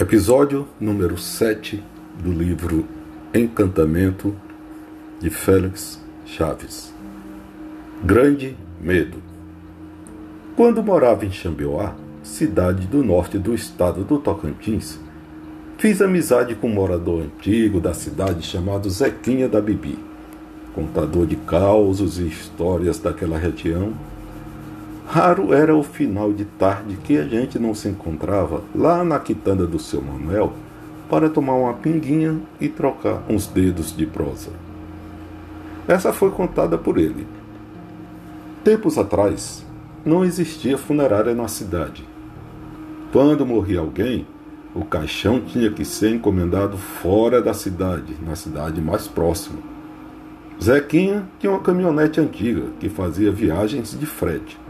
Episódio número 7 do livro Encantamento de Félix Chaves. Grande Medo. Quando morava em Xambioá, cidade do norte do estado do Tocantins, fiz amizade com um morador antigo da cidade chamado Zequinha da Bibi, contador de causos e histórias daquela região Raro era o final de tarde que a gente não se encontrava lá na quitanda do seu Manuel para tomar uma pinguinha e trocar uns dedos de prosa. Essa foi contada por ele. Tempos atrás, não existia funerária na cidade. Quando morria alguém, o caixão tinha que ser encomendado fora da cidade, na cidade mais próxima. Zequinha tinha uma caminhonete antiga que fazia viagens de frete.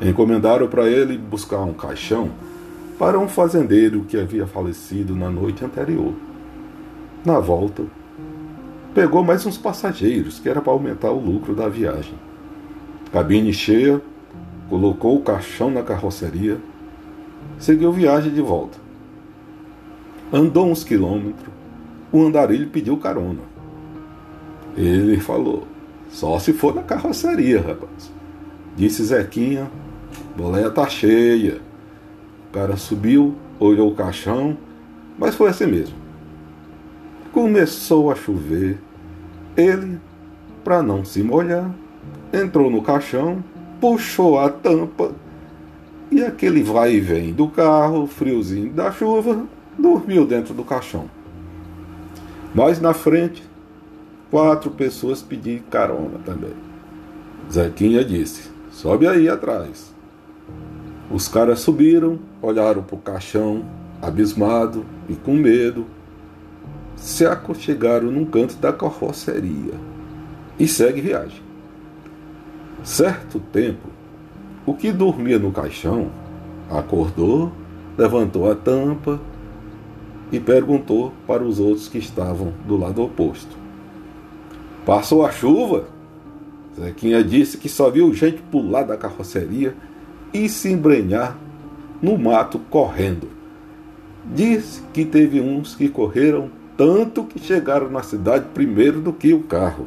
Encomendaram para ele buscar um caixão para um fazendeiro que havia falecido na noite anterior. Na volta, pegou mais uns passageiros, que era para aumentar o lucro da viagem. Cabine cheia, colocou o caixão na carroceria, seguiu viagem de volta. Andou uns quilômetros, o andarilho pediu carona. Ele falou: Só se for na carroceria, rapaz. Disse Zequinha, boleia tá cheia. O cara subiu, olhou o caixão, mas foi assim mesmo. Começou a chover. Ele, para não se molhar, entrou no caixão, puxou a tampa e aquele vai e vem do carro, friozinho da chuva, dormiu dentro do caixão. Mais na frente, quatro pessoas pediram carona também. Zequinha disse: Sobe aí atrás. Os caras subiram, olharam para o caixão, abismado e com medo, se aconchegaram num canto da carroceria e segue viagem. Certo tempo, o que dormia no caixão acordou, levantou a tampa e perguntou para os outros que estavam do lado oposto: Passou a chuva? Zequinha disse que só viu gente pular da carroceria e se embrenhar no mato correndo. Diz que teve uns que correram tanto que chegaram na cidade primeiro do que o carro.